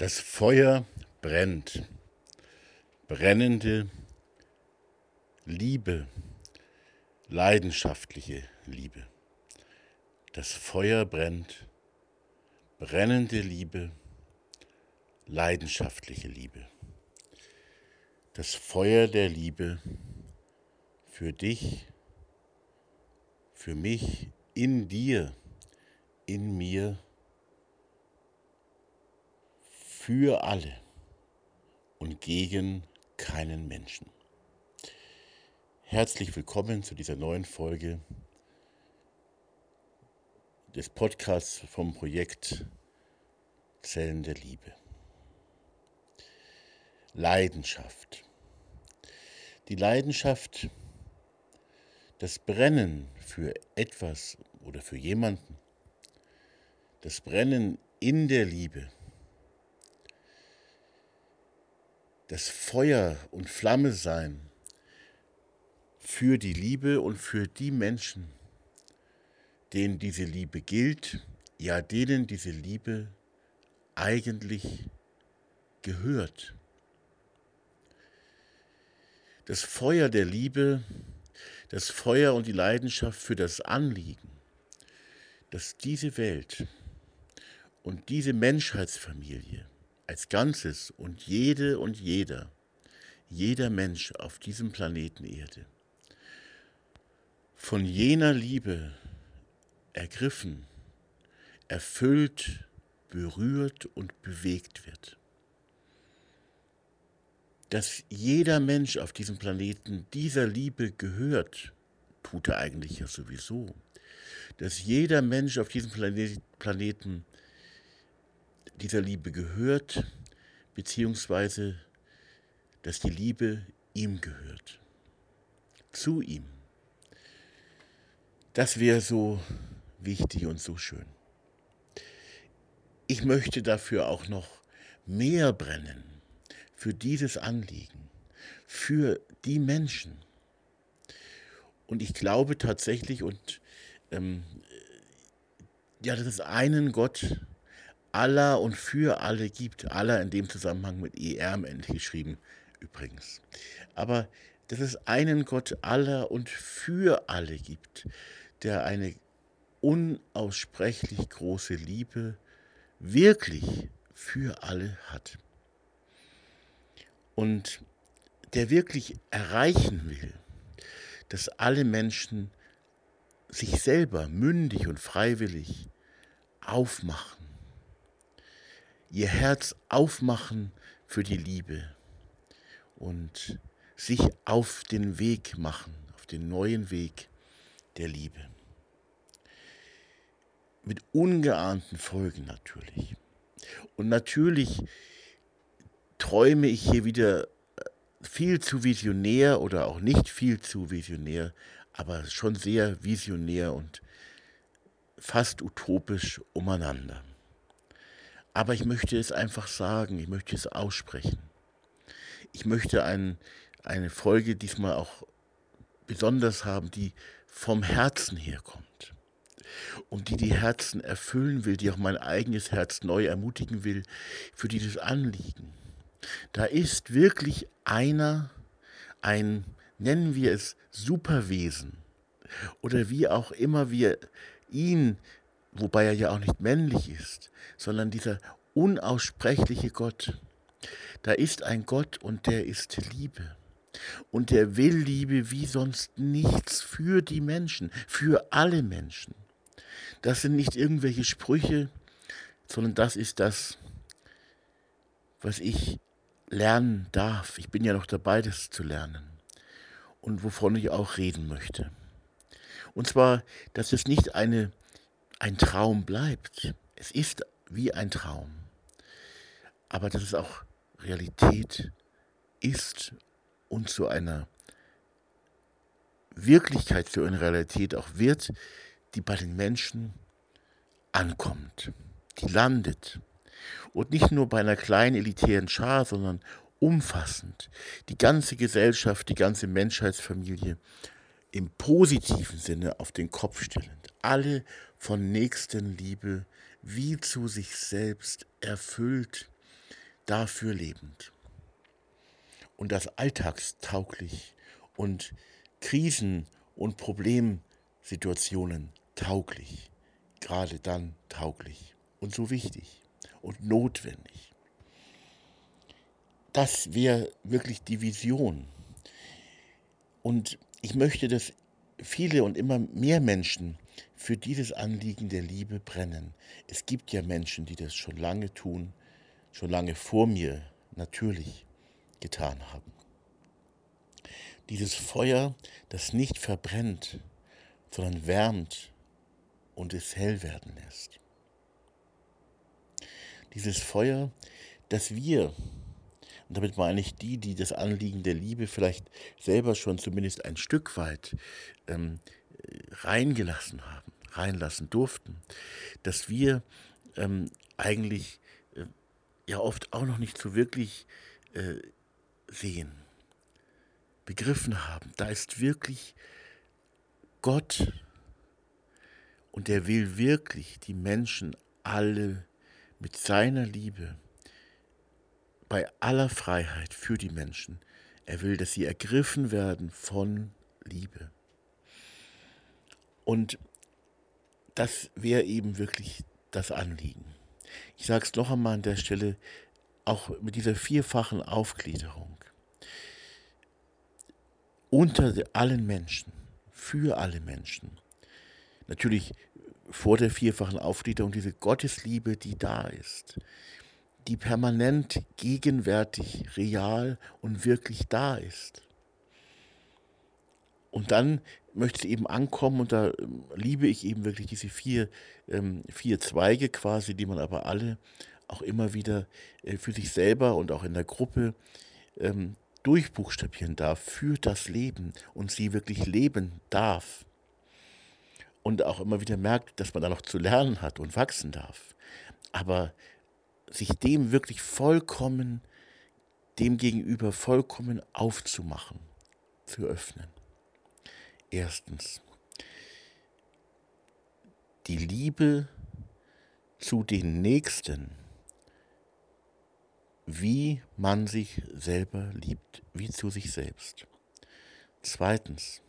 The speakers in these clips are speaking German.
Das Feuer brennt. Brennende Liebe, leidenschaftliche Liebe. Das Feuer brennt. Brennende Liebe, leidenschaftliche Liebe. Das Feuer der Liebe für dich, für mich, in dir, in mir für alle und gegen keinen Menschen. Herzlich willkommen zu dieser neuen Folge des Podcasts vom Projekt Zellen der Liebe. Leidenschaft. Die Leidenschaft, das Brennen für etwas oder für jemanden, das Brennen in der Liebe das Feuer und Flamme sein für die Liebe und für die Menschen, denen diese Liebe gilt, ja denen diese Liebe eigentlich gehört. Das Feuer der Liebe, das Feuer und die Leidenschaft für das Anliegen, dass diese Welt und diese Menschheitsfamilie als Ganzes und jede und jeder, jeder Mensch auf diesem Planeten Erde, von jener Liebe ergriffen, erfüllt, berührt und bewegt wird. Dass jeder Mensch auf diesem Planeten dieser Liebe gehört, tut er eigentlich ja sowieso. Dass jeder Mensch auf diesem Planeten dieser Liebe gehört, beziehungsweise dass die Liebe ihm gehört, zu ihm. Das wäre so wichtig und so schön. Ich möchte dafür auch noch mehr brennen, für dieses Anliegen, für die Menschen. Und ich glaube tatsächlich, und ähm, ja, dass es einen Gott aller und für alle gibt. Aller in dem Zusammenhang mit ER am Ende geschrieben, übrigens. Aber dass es einen Gott aller und für alle gibt, der eine unaussprechlich große Liebe wirklich für alle hat. Und der wirklich erreichen will, dass alle Menschen sich selber mündig und freiwillig aufmachen ihr Herz aufmachen für die Liebe und sich auf den Weg machen, auf den neuen Weg der Liebe. Mit ungeahnten Folgen natürlich. Und natürlich träume ich hier wieder äh, viel zu visionär oder auch nicht viel zu visionär, aber schon sehr visionär und fast utopisch umeinander. Aber ich möchte es einfach sagen, ich möchte es aussprechen. Ich möchte ein, eine Folge diesmal auch besonders haben, die vom Herzen herkommt und die die Herzen erfüllen will, die auch mein eigenes Herz neu ermutigen will für dieses Anliegen. Da ist wirklich einer, ein, nennen wir es Superwesen oder wie auch immer wir ihn wobei er ja auch nicht männlich ist, sondern dieser unaussprechliche Gott. Da ist ein Gott und der ist Liebe. Und der will Liebe wie sonst nichts für die Menschen, für alle Menschen. Das sind nicht irgendwelche Sprüche, sondern das ist das, was ich lernen darf. Ich bin ja noch dabei, das zu lernen. Und wovon ich auch reden möchte. Und zwar, dass es nicht eine ein Traum bleibt. Es ist wie ein Traum. Aber dass es auch Realität ist und zu einer Wirklichkeit, zu einer Realität auch wird, die bei den Menschen ankommt, die landet. Und nicht nur bei einer kleinen elitären Schar, sondern umfassend. Die ganze Gesellschaft, die ganze Menschheitsfamilie im positiven Sinne auf den Kopf stellend. Alle von Nächstenliebe wie zu sich selbst erfüllt, dafür lebend. Und das alltagstauglich und Krisen- und Problemsituationen tauglich, gerade dann tauglich und so wichtig und notwendig. Das wäre wirklich die Vision. Und ich möchte, dass viele und immer mehr Menschen für dieses Anliegen der Liebe brennen. Es gibt ja Menschen, die das schon lange tun, schon lange vor mir natürlich getan haben. Dieses Feuer, das nicht verbrennt, sondern wärmt und es hell werden lässt. Dieses Feuer, das wir, und damit meine ich die, die das Anliegen der Liebe vielleicht selber schon zumindest ein Stück weit ähm, reingelassen haben, reinlassen durften, dass wir ähm, eigentlich äh, ja oft auch noch nicht so wirklich äh, sehen, begriffen haben. Da ist wirklich Gott und er will wirklich die Menschen alle mit seiner Liebe bei aller Freiheit für die Menschen. Er will, dass sie ergriffen werden von Liebe. Und das wäre eben wirklich das Anliegen. Ich sage es noch einmal an der Stelle, auch mit dieser vierfachen Aufgliederung. Unter allen Menschen, für alle Menschen. Natürlich vor der vierfachen Aufgliederung diese Gottesliebe, die da ist, die permanent gegenwärtig, real und wirklich da ist. Und dann möchte es eben ankommen und da ähm, liebe ich eben wirklich diese vier, ähm, vier Zweige quasi, die man aber alle auch immer wieder äh, für sich selber und auch in der Gruppe ähm, durchbuchstabieren darf für das Leben und sie wirklich leben darf. Und auch immer wieder merkt, dass man da noch zu lernen hat und wachsen darf. Aber sich dem wirklich vollkommen, dem gegenüber vollkommen aufzumachen, zu öffnen. Erstens, die Liebe zu den Nächsten, wie man sich selber liebt, wie zu sich selbst. Zweitens,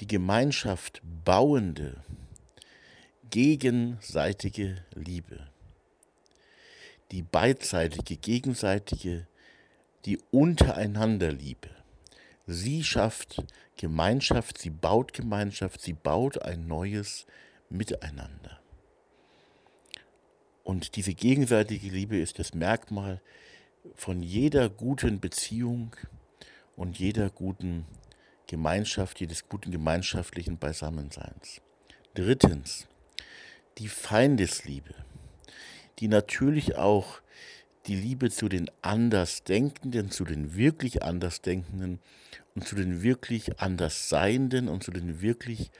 die Gemeinschaft bauende, gegenseitige Liebe, die beidseitige, gegenseitige, die Untereinanderliebe. Sie schafft Gemeinschaft, sie baut Gemeinschaft, sie baut ein neues Miteinander. Und diese gegenseitige Liebe ist das Merkmal von jeder guten Beziehung und jeder guten Gemeinschaft, jedes guten gemeinschaftlichen Beisammenseins. Drittens, die Feindesliebe, die natürlich auch die Liebe zu den Andersdenkenden, zu den wirklich Andersdenkenden und zu den wirklich Andersseienden und zu den wirklich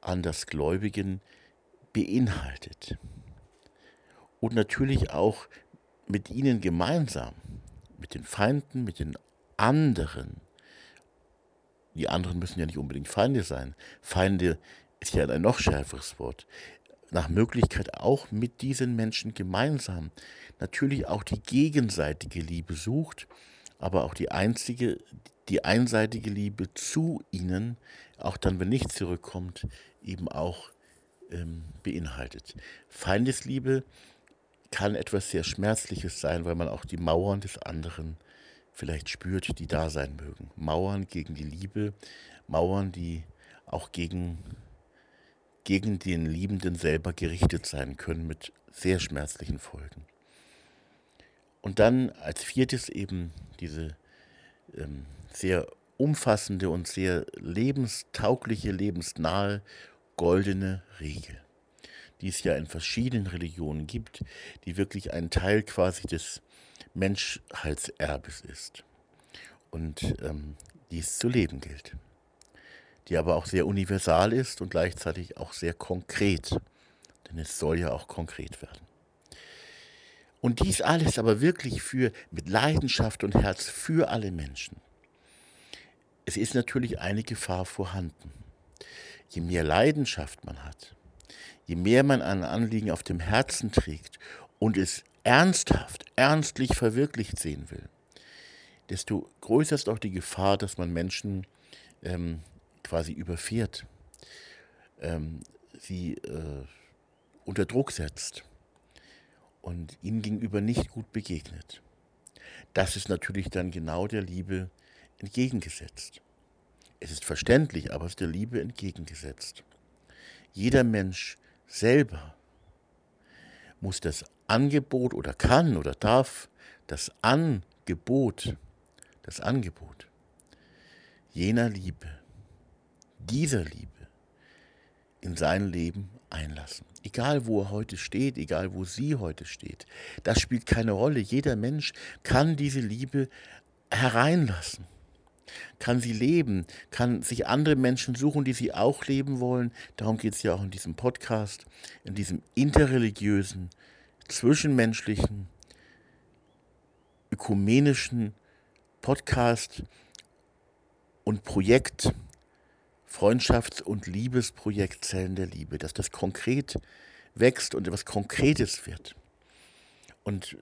Andersgläubigen beinhaltet. Und natürlich auch mit ihnen gemeinsam, mit den Feinden, mit den anderen. Die anderen müssen ja nicht unbedingt Feinde sein. Feinde ist ja ein noch schärferes Wort. Nach Möglichkeit auch mit diesen Menschen gemeinsam. Natürlich auch die gegenseitige Liebe sucht, aber auch die einzige, die einseitige Liebe zu ihnen, auch dann, wenn nichts zurückkommt, eben auch ähm, beinhaltet. Feindesliebe kann etwas sehr Schmerzliches sein, weil man auch die Mauern des anderen vielleicht spürt, die da sein mögen. Mauern gegen die Liebe, Mauern, die auch gegen, gegen den Liebenden selber gerichtet sein können mit sehr schmerzlichen Folgen. Und dann als viertes eben diese ähm, sehr umfassende und sehr lebenstaugliche, lebensnahe goldene Regel, die es ja in verschiedenen Religionen gibt, die wirklich ein Teil quasi des Menschheitserbes ist und ähm, es zu leben gilt, die aber auch sehr universal ist und gleichzeitig auch sehr konkret, denn es soll ja auch konkret werden. Und dies alles aber wirklich für mit Leidenschaft und Herz für alle Menschen. Es ist natürlich eine Gefahr vorhanden. Je mehr Leidenschaft man hat, je mehr man ein Anliegen auf dem Herzen trägt und es ernsthaft, ernstlich verwirklicht sehen will, desto größer ist auch die Gefahr, dass man Menschen ähm, quasi überfährt, ähm, sie äh, unter Druck setzt und ihnen gegenüber nicht gut begegnet. Das ist natürlich dann genau der Liebe entgegengesetzt. Es ist verständlich, aber es ist der Liebe entgegengesetzt. Jeder Mensch selber muss das Angebot oder kann oder darf das Angebot, das Angebot jener Liebe, dieser Liebe in sein Leben einlassen. Egal wo er heute steht, egal wo sie heute steht, das spielt keine Rolle. Jeder Mensch kann diese Liebe hereinlassen, kann sie leben, kann sich andere Menschen suchen, die sie auch leben wollen. Darum geht es ja auch in diesem Podcast, in diesem interreligiösen, zwischenmenschlichen, ökumenischen Podcast und Projekt, Freundschafts- und Liebesprojekt Zellen der Liebe, dass das konkret wächst und etwas Konkretes wird. Und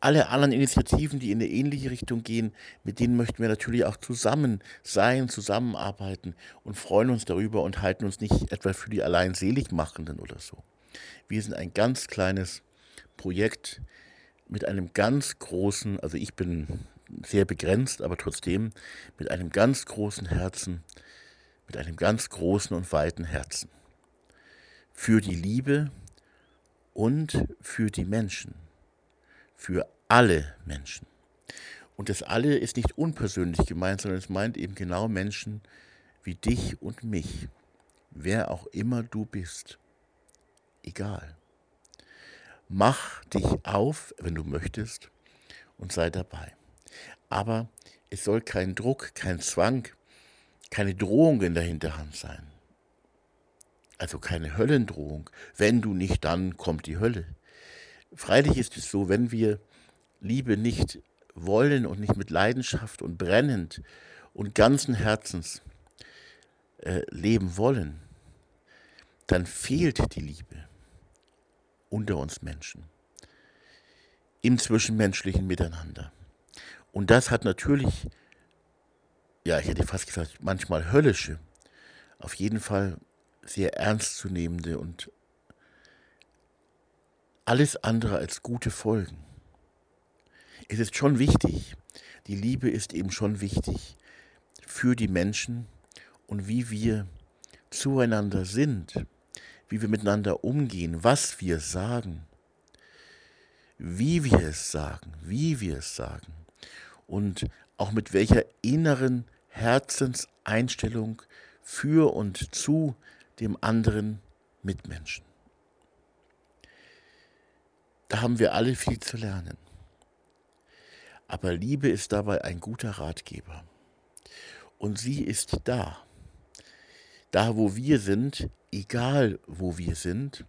alle anderen Initiativen, die in eine ähnliche Richtung gehen, mit denen möchten wir natürlich auch zusammen sein, zusammenarbeiten und freuen uns darüber und halten uns nicht etwa für die allein Seligmachenden oder so. Wir sind ein ganz kleines Projekt mit einem ganz großen, also ich bin sehr begrenzt, aber trotzdem mit einem ganz großen Herzen, mit einem ganz großen und weiten Herzen. Für die Liebe und für die Menschen. Für alle Menschen. Und das alle ist nicht unpersönlich gemeint, sondern es meint eben genau Menschen wie dich und mich. Wer auch immer du bist. Egal. Mach dich auf, wenn du möchtest, und sei dabei. Aber es soll kein Druck, kein Zwang, keine Drohung in der Hinterhand sein. Also keine Höllendrohung. Wenn du nicht, dann kommt die Hölle. Freilich ist es so, wenn wir Liebe nicht wollen und nicht mit Leidenschaft und brennend und ganzen Herzens äh, leben wollen, dann fehlt die Liebe unter uns Menschen im zwischenmenschlichen Miteinander. Und das hat natürlich, ja, ich hätte fast gesagt, manchmal höllische, auf jeden Fall sehr ernstzunehmende und alles andere als gute Folgen. Es ist schon wichtig, die Liebe ist eben schon wichtig für die Menschen und wie wir zueinander sind, wie wir miteinander umgehen, was wir sagen, wie wir es sagen, wie wir es sagen und auch mit welcher inneren Herzenseinstellung für und zu dem anderen Mitmenschen. Da haben wir alle viel zu lernen. Aber Liebe ist dabei ein guter Ratgeber. Und sie ist da. Da, wo wir sind, egal wo wir sind,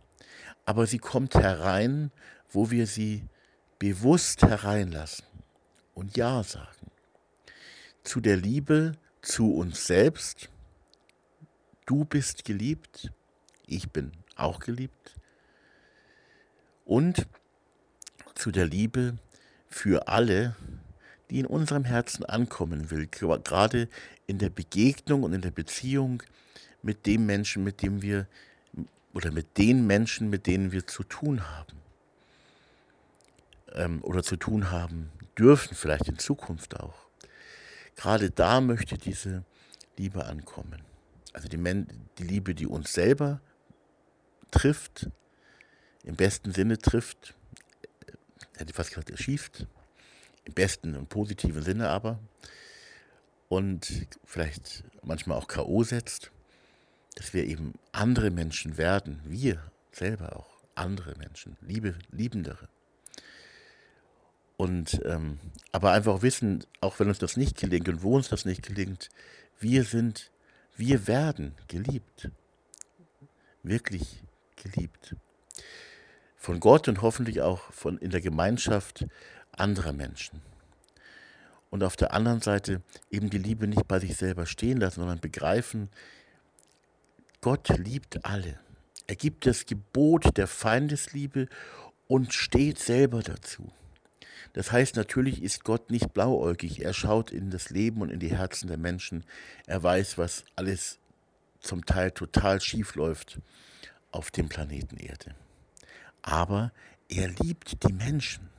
aber sie kommt herein, wo wir sie bewusst hereinlassen und Ja sagen. Zu der Liebe zu uns selbst. Du bist geliebt, ich bin auch geliebt. Und zu der Liebe für alle, die in unserem Herzen ankommen will, gerade in der Begegnung und in der Beziehung mit dem Menschen, mit dem wir oder mit den Menschen, mit denen wir zu tun haben ähm, oder zu tun haben dürfen, vielleicht in Zukunft auch. Gerade da möchte diese Liebe ankommen. Also die, die Liebe, die uns selber trifft, im besten Sinne trifft, hätte fast gesagt, erschießt, im besten und positiven Sinne aber, und vielleicht manchmal auch K.O. setzt, dass wir eben andere Menschen werden, wir selber auch andere Menschen, liebe, liebendere. Und ähm, aber einfach wissen, auch wenn uns das nicht gelingt und wo uns das nicht gelingt, wir sind, wir werden geliebt. Wirklich geliebt von Gott und hoffentlich auch von, in der Gemeinschaft anderer Menschen. Und auf der anderen Seite eben die Liebe nicht bei sich selber stehen lassen, sondern begreifen, Gott liebt alle. Er gibt das Gebot der Feindesliebe und steht selber dazu. Das heißt, natürlich ist Gott nicht blauäugig. Er schaut in das Leben und in die Herzen der Menschen. Er weiß, was alles zum Teil total schief läuft auf dem Planeten Erde. Aber er liebt die Menschen.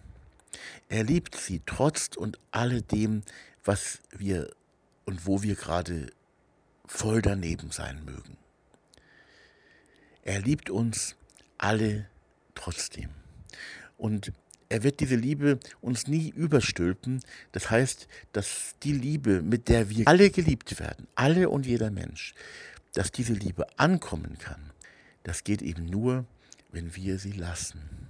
Er liebt sie trotz und alledem, was wir und wo wir gerade voll daneben sein mögen. Er liebt uns alle trotzdem. Und er wird diese Liebe uns nie überstülpen. Das heißt, dass die Liebe, mit der wir alle geliebt werden, alle und jeder Mensch, dass diese Liebe ankommen kann, das geht eben nur, wenn wir sie lassen.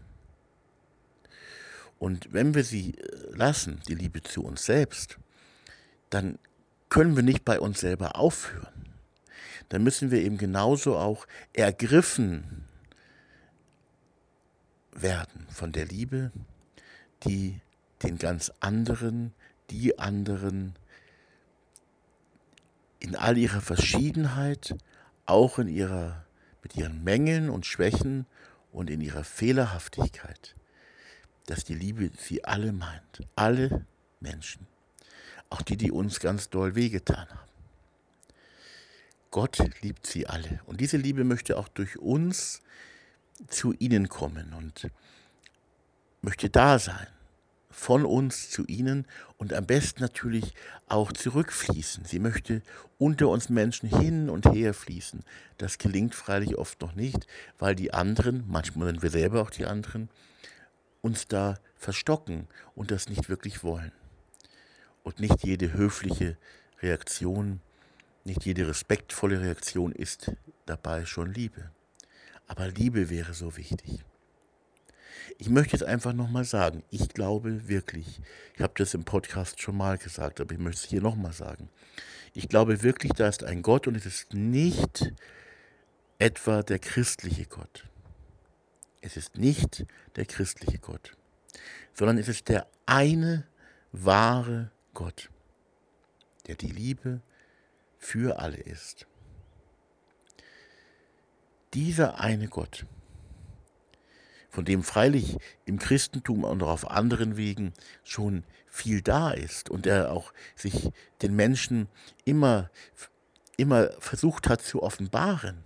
Und wenn wir sie äh, lassen, die Liebe zu uns selbst, dann können wir nicht bei uns selber aufhören. Dann müssen wir eben genauso auch ergriffen werden von der Liebe, die den ganz anderen, die anderen in all ihrer Verschiedenheit, auch in ihrer, mit ihren Mängeln und Schwächen und in ihrer Fehlerhaftigkeit, dass die Liebe sie alle meint, alle Menschen, auch die, die uns ganz doll wehgetan haben. Gott liebt sie alle und diese Liebe möchte auch durch uns zu ihnen kommen und möchte da sein, von uns zu ihnen und am besten natürlich auch zurückfließen. Sie möchte unter uns Menschen hin und her fließen. Das gelingt freilich oft noch nicht, weil die anderen, manchmal sind wir selber auch die anderen, uns da verstocken und das nicht wirklich wollen. Und nicht jede höfliche Reaktion, nicht jede respektvolle Reaktion ist dabei schon Liebe. Aber Liebe wäre so wichtig. Ich möchte es einfach nochmal sagen. Ich glaube wirklich, ich habe das im Podcast schon mal gesagt, aber ich möchte es hier nochmal sagen. Ich glaube wirklich, da ist ein Gott und es ist nicht etwa der christliche Gott. Es ist nicht der christliche Gott, sondern es ist der eine wahre Gott, der die Liebe für alle ist. Dieser eine Gott, von dem freilich im Christentum und auch auf anderen Wegen schon viel da ist und der auch sich den Menschen immer, immer versucht hat zu offenbaren.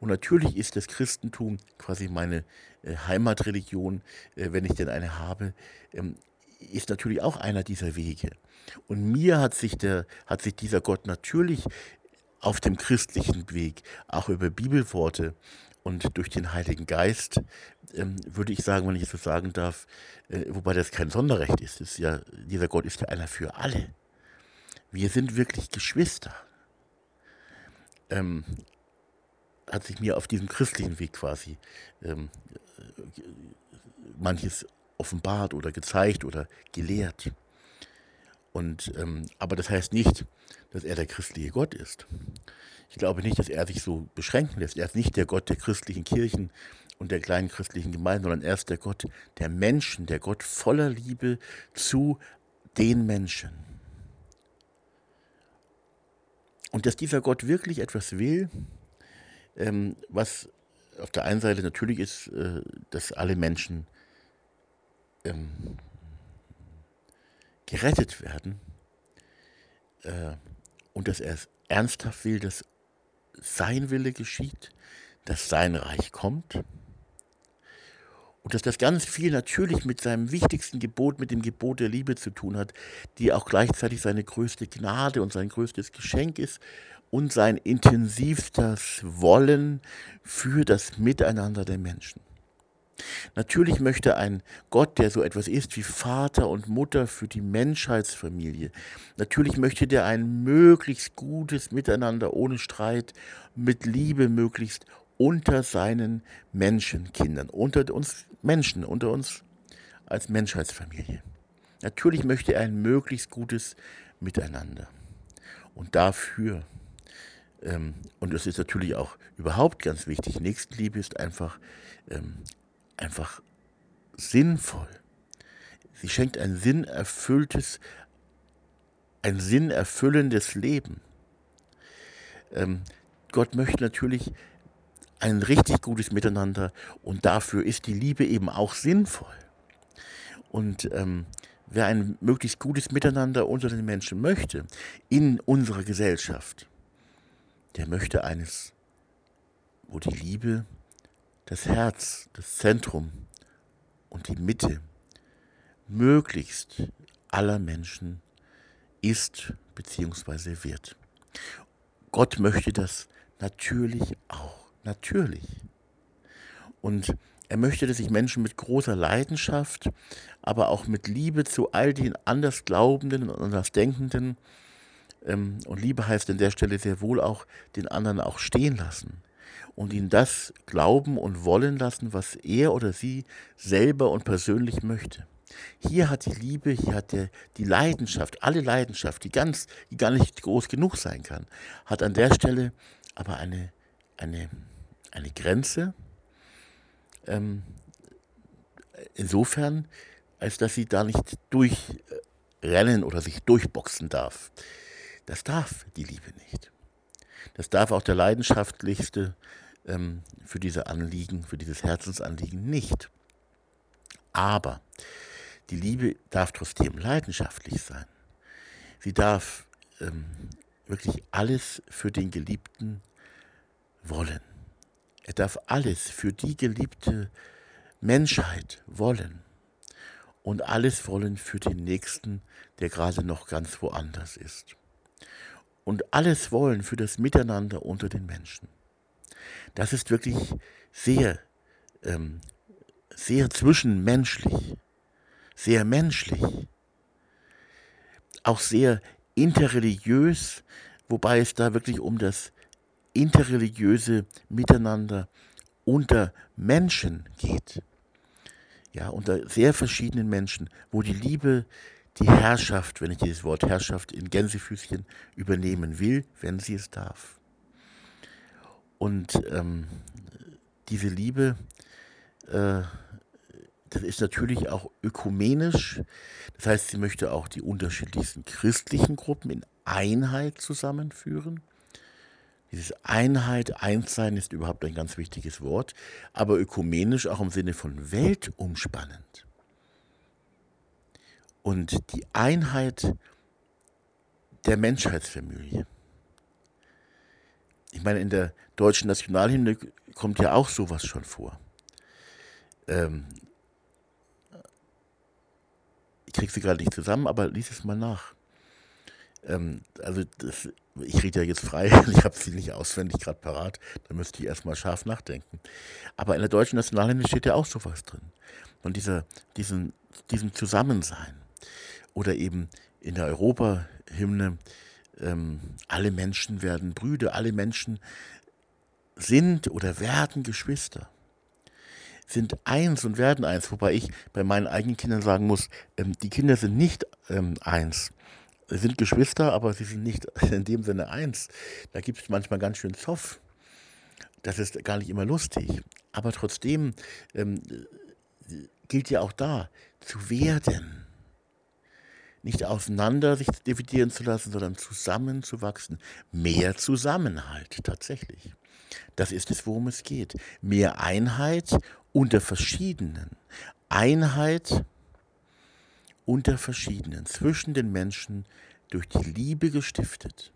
Und natürlich ist das Christentum quasi meine äh, Heimatreligion, äh, wenn ich denn eine habe, ähm, ist natürlich auch einer dieser Wege. Und mir hat sich, der, hat sich dieser Gott natürlich auf dem christlichen Weg, auch über Bibelworte und durch den Heiligen Geist, ähm, würde ich sagen, wenn ich es so sagen darf, äh, wobei das kein Sonderrecht ist, ist ja, dieser Gott ist ja einer für alle. Wir sind wirklich Geschwister. Ähm, hat sich mir auf diesem christlichen Weg quasi ähm, manches offenbart oder gezeigt oder gelehrt. Und, ähm, aber das heißt nicht, dass er der christliche Gott ist. Ich glaube nicht, dass er sich so beschränken lässt. Er ist nicht der Gott der christlichen Kirchen und der kleinen christlichen Gemeinden, sondern er ist der Gott der Menschen, der Gott voller Liebe zu den Menschen. Und dass dieser Gott wirklich etwas will, ähm, was auf der einen Seite natürlich ist, äh, dass alle Menschen ähm, gerettet werden äh, und dass er es ernsthaft will, dass sein Wille geschieht, dass sein Reich kommt und dass das ganz viel natürlich mit seinem wichtigsten Gebot, mit dem Gebot der Liebe zu tun hat, die auch gleichzeitig seine größte Gnade und sein größtes Geschenk ist und sein intensivstes Wollen für das Miteinander der Menschen. Natürlich möchte ein Gott, der so etwas ist wie Vater und Mutter für die Menschheitsfamilie, natürlich möchte der ein möglichst gutes Miteinander ohne Streit, mit Liebe möglichst unter seinen Menschenkindern, unter uns Menschen, unter uns als Menschheitsfamilie. Natürlich möchte er ein möglichst gutes Miteinander. Und dafür ähm, und das ist natürlich auch überhaupt ganz wichtig. Nächstenliebe ist einfach, ähm, einfach sinnvoll. Sie schenkt ein sinnerfülltes, ein sinnerfüllendes Leben. Ähm, Gott möchte natürlich ein richtig gutes Miteinander und dafür ist die Liebe eben auch sinnvoll. Und ähm, wer ein möglichst gutes Miteinander unter den Menschen möchte, in unserer Gesellschaft, der möchte eines, wo die Liebe das Herz, das Zentrum und die Mitte möglichst aller Menschen ist bzw. wird. Gott möchte das natürlich auch, natürlich. Und er möchte, dass sich Menschen mit großer Leidenschaft, aber auch mit Liebe zu all den Andersglaubenden und Andersdenkenden, ähm, und Liebe heißt an der Stelle sehr wohl auch, den anderen auch stehen lassen und ihnen das glauben und wollen lassen, was er oder sie selber und persönlich möchte. Hier hat die Liebe, hier hat der, die Leidenschaft, alle Leidenschaft, die ganz, die gar nicht groß genug sein kann, hat an der Stelle aber eine, eine, eine Grenze, ähm, insofern, als dass sie da nicht durchrennen oder sich durchboxen darf. Das darf die Liebe nicht. Das darf auch der leidenschaftlichste ähm, für diese Anliegen, für dieses Herzensanliegen nicht. Aber die Liebe darf trotzdem leidenschaftlich sein. Sie darf ähm, wirklich alles für den Geliebten wollen. Er darf alles für die geliebte Menschheit wollen und alles wollen für den Nächsten, der gerade noch ganz woanders ist. Und alles wollen für das Miteinander unter den Menschen. Das ist wirklich sehr, ähm, sehr zwischenmenschlich, sehr menschlich, auch sehr interreligiös, wobei es da wirklich um das interreligiöse Miteinander unter Menschen geht. Ja, unter sehr verschiedenen Menschen, wo die Liebe die Herrschaft, wenn ich dieses Wort Herrschaft in Gänsefüßchen übernehmen will, wenn sie es darf. Und ähm, diese Liebe, äh, das ist natürlich auch ökumenisch. Das heißt, sie möchte auch die unterschiedlichsten christlichen Gruppen in Einheit zusammenführen. Dieses Einheit, Einssein ist überhaupt ein ganz wichtiges Wort, aber ökumenisch auch im Sinne von weltumspannend. Und die Einheit der Menschheitsfamilie. Ich meine, in der deutschen Nationalhymne kommt ja auch sowas schon vor. Ähm, ich kriege sie gerade nicht zusammen, aber lies es mal nach. Ähm, also das, ich rede ja jetzt frei, ich habe sie nicht auswendig gerade parat, da müsste ich erstmal scharf nachdenken. Aber in der deutschen Nationalhymne steht ja auch sowas drin. Und dieser, diesen, diesem Zusammensein. Oder eben in der Europahymne, ähm, alle Menschen werden Brüder, alle Menschen sind oder werden Geschwister sind eins und werden eins, wobei ich bei meinen eigenen Kindern sagen muss, ähm, die Kinder sind nicht ähm, eins sind Geschwister, aber sie sind nicht in dem Sinne eins. Da gibt es manchmal ganz schön Zoff. Das ist gar nicht immer lustig. Aber trotzdem ähm, gilt ja auch da, zu werden. Nicht auseinander sich dividieren zu lassen, sondern zusammenzuwachsen. Mehr Zusammenhalt tatsächlich. Das ist es, worum es geht. Mehr Einheit unter verschiedenen. Einheit unter verschiedenen, zwischen den Menschen durch die Liebe gestiftet.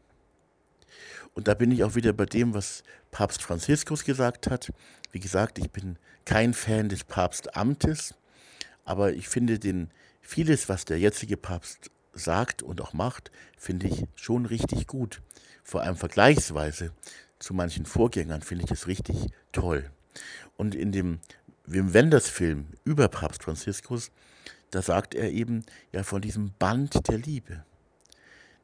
Und da bin ich auch wieder bei dem, was Papst Franziskus gesagt hat. Wie gesagt, ich bin kein Fan des Papstamtes, aber ich finde den, vieles, was der jetzige Papst sagt und auch macht, finde ich schon richtig gut. Vor allem vergleichsweise zu manchen Vorgängern finde ich es richtig toll. Und in dem Wim Wenders Film über Papst Franziskus da sagt er eben ja von diesem Band der Liebe,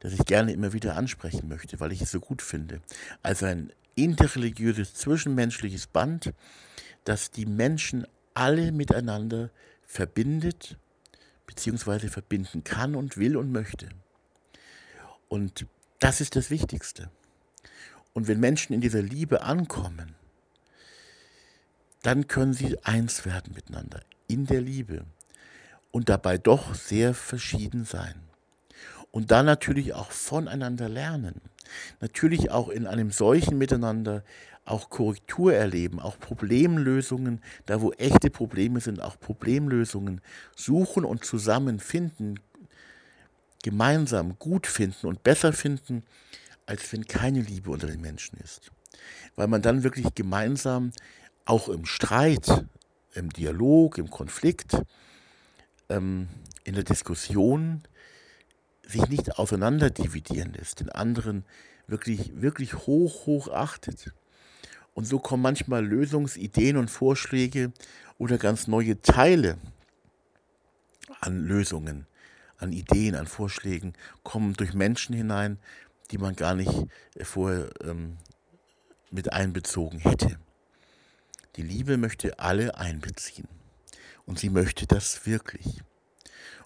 das ich gerne immer wieder ansprechen möchte, weil ich es so gut finde. Also ein interreligiöses, zwischenmenschliches Band, das die Menschen alle miteinander verbindet, beziehungsweise verbinden kann und will und möchte. Und das ist das Wichtigste. Und wenn Menschen in dieser Liebe ankommen, dann können sie eins werden miteinander, in der Liebe und dabei doch sehr verschieden sein. Und dann natürlich auch voneinander lernen. Natürlich auch in einem solchen Miteinander auch Korrektur erleben, auch Problemlösungen, da wo echte Probleme sind, auch Problemlösungen suchen und zusammenfinden, gemeinsam gut finden und besser finden, als wenn keine Liebe unter den Menschen ist. Weil man dann wirklich gemeinsam auch im Streit, im Dialog, im Konflikt, ähm, in der Diskussion sich nicht auseinanderdividieren lässt, den anderen wirklich, wirklich hoch, hoch achtet. Und so kommen manchmal Lösungsideen und Vorschläge oder ganz neue Teile an Lösungen, an Ideen, an Vorschlägen, kommen durch Menschen hinein, die man gar nicht vorher ähm, mit einbezogen hätte. Die Liebe möchte alle einbeziehen. Und sie möchte das wirklich.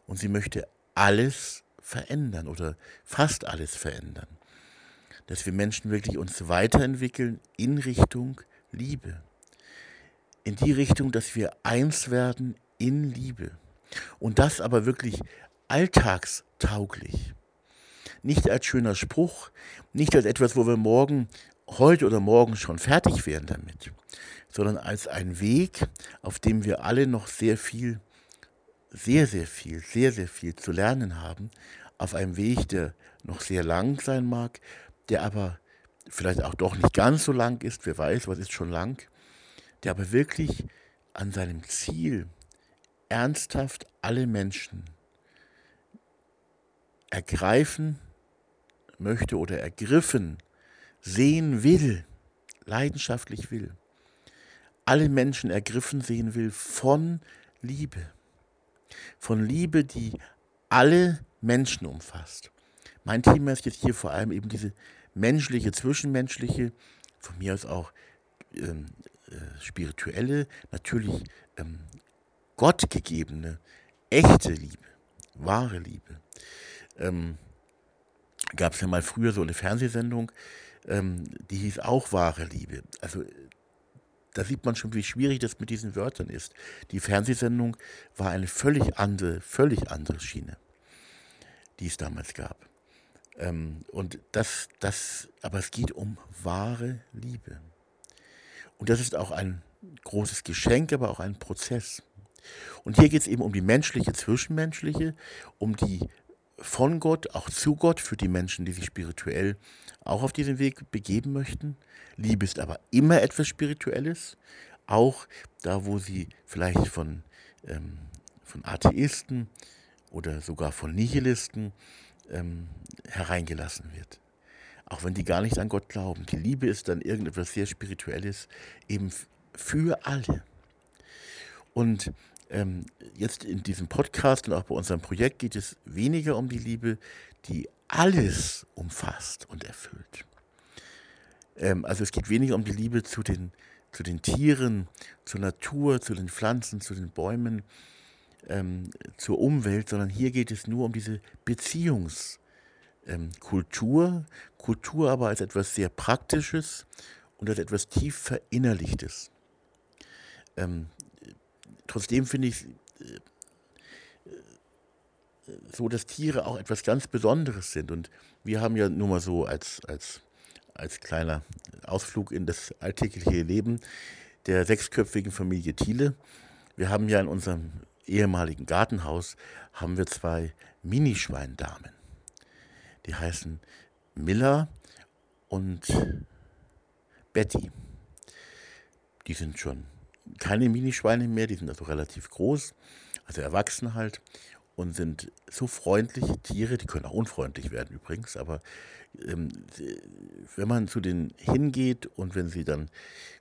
Und sie möchte alles verändern oder fast alles verändern. Dass wir Menschen wirklich uns weiterentwickeln in Richtung Liebe. In die Richtung, dass wir eins werden in Liebe. Und das aber wirklich alltagstauglich. Nicht als schöner Spruch, nicht als etwas, wo wir morgen, heute oder morgen schon fertig werden damit, sondern als ein Weg, auf dem wir alle noch sehr viel, sehr, sehr viel, sehr, sehr viel zu lernen haben, auf einem Weg, der noch sehr lang sein mag, der aber vielleicht auch doch nicht ganz so lang ist, wer weiß, was ist schon lang, der aber wirklich an seinem Ziel ernsthaft alle Menschen ergreifen möchte oder ergriffen sehen will, leidenschaftlich will alle Menschen ergriffen sehen will von Liebe. Von Liebe, die alle Menschen umfasst. Mein Thema ist jetzt hier vor allem eben diese menschliche, zwischenmenschliche, von mir aus auch ähm, äh, spirituelle, natürlich ähm, gottgegebene, echte Liebe, wahre Liebe. Ähm, Gab es ja mal früher so eine Fernsehsendung, ähm, die hieß auch wahre Liebe. Also da sieht man schon, wie schwierig das mit diesen Wörtern ist. Die Fernsehsendung war eine völlig andere, völlig andere Schiene, die es damals gab. Ähm, und das, das, aber es geht um wahre Liebe. Und das ist auch ein großes Geschenk, aber auch ein Prozess. Und hier geht es eben um die menschliche, zwischenmenschliche, um die von Gott, auch zu Gott, für die Menschen, die sich spirituell auch auf diesen Weg begeben möchten. Liebe ist aber immer etwas Spirituelles, auch da, wo sie vielleicht von, ähm, von Atheisten oder sogar von Nihilisten ähm, hereingelassen wird. Auch wenn die gar nicht an Gott glauben. Die Liebe ist dann irgendetwas sehr Spirituelles, eben für alle. Und ähm, jetzt in diesem Podcast und auch bei unserem Projekt geht es weniger um die Liebe, die alles umfasst und erfüllt. Ähm, also es geht weniger um die Liebe zu den, zu den Tieren, zur Natur, zu den Pflanzen, zu den Bäumen, ähm, zur Umwelt, sondern hier geht es nur um diese Beziehungskultur, ähm, Kultur aber als etwas sehr Praktisches und als etwas tief Verinnerlichtes. Ähm, trotzdem finde ich äh, so, dass Tiere auch etwas ganz Besonderes sind. Und wir haben ja nur mal so als, als, als kleiner Ausflug in das alltägliche Leben der sechsköpfigen Familie Thiele. Wir haben ja in unserem ehemaligen Gartenhaus haben wir zwei Minischweindamen. Die heißen Miller und Betty. Die sind schon keine Minischweine mehr, die sind also relativ groß, also erwachsen halt und sind so freundliche Tiere, die können auch unfreundlich werden übrigens, aber ähm, wenn man zu denen hingeht und wenn sie dann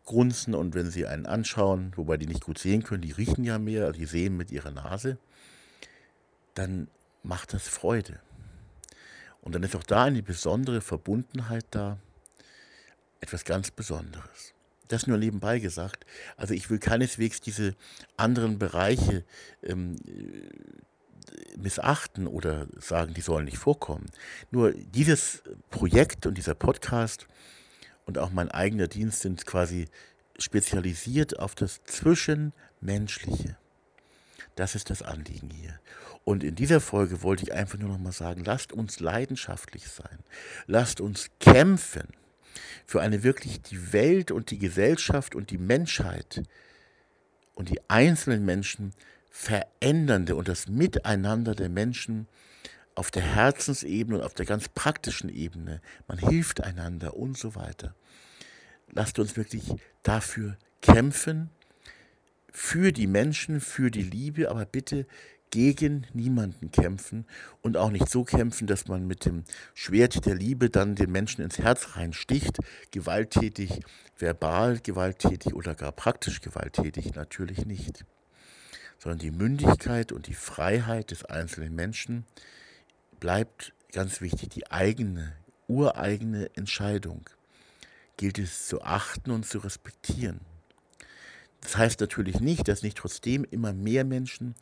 grunzen und wenn sie einen anschauen, wobei die nicht gut sehen können, die riechen ja mehr, also die sehen mit ihrer Nase, dann macht das Freude. Und dann ist auch da eine besondere Verbundenheit da, etwas ganz Besonderes. Das nur nebenbei gesagt. Also ich will keineswegs diese anderen Bereiche ähm, missachten oder sagen, die sollen nicht vorkommen. Nur dieses Projekt und dieser Podcast und auch mein eigener Dienst sind quasi spezialisiert auf das Zwischenmenschliche. Das ist das Anliegen hier. Und in dieser Folge wollte ich einfach nur noch mal sagen, lasst uns leidenschaftlich sein. Lasst uns kämpfen für eine wirklich die Welt und die Gesellschaft und die Menschheit und die einzelnen Menschen verändernde und das Miteinander der Menschen auf der Herzensebene und auf der ganz praktischen Ebene. Man hilft einander und so weiter. Lasst uns wirklich dafür kämpfen, für die Menschen, für die Liebe, aber bitte gegen niemanden kämpfen und auch nicht so kämpfen, dass man mit dem Schwert der Liebe dann den Menschen ins Herz reinsticht, gewalttätig, verbal gewalttätig oder gar praktisch gewalttätig, natürlich nicht, sondern die Mündigkeit und die Freiheit des einzelnen Menschen bleibt ganz wichtig, die eigene, ureigene Entscheidung gilt es zu achten und zu respektieren. Das heißt natürlich nicht, dass nicht trotzdem immer mehr Menschen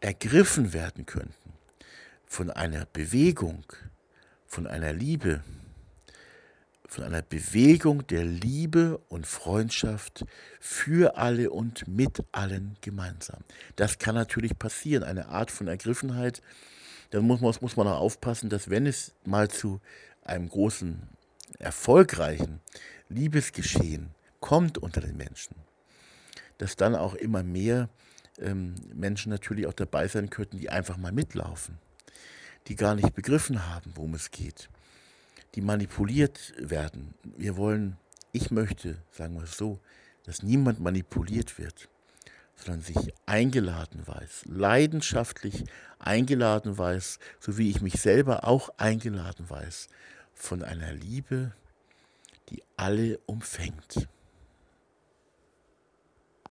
ergriffen werden könnten von einer Bewegung, von einer Liebe, von einer Bewegung der Liebe und Freundschaft für alle und mit allen gemeinsam. Das kann natürlich passieren, eine Art von Ergriffenheit. Da muss man, muss man auch aufpassen, dass wenn es mal zu einem großen, erfolgreichen Liebesgeschehen kommt unter den Menschen, dass dann auch immer mehr ähm, Menschen natürlich auch dabei sein könnten, die einfach mal mitlaufen, die gar nicht begriffen haben, worum es geht, die manipuliert werden. Wir wollen, ich möchte, sagen wir es so, dass niemand manipuliert wird, sondern sich eingeladen weiß, leidenschaftlich eingeladen weiß, so wie ich mich selber auch eingeladen weiß, von einer Liebe, die alle umfängt.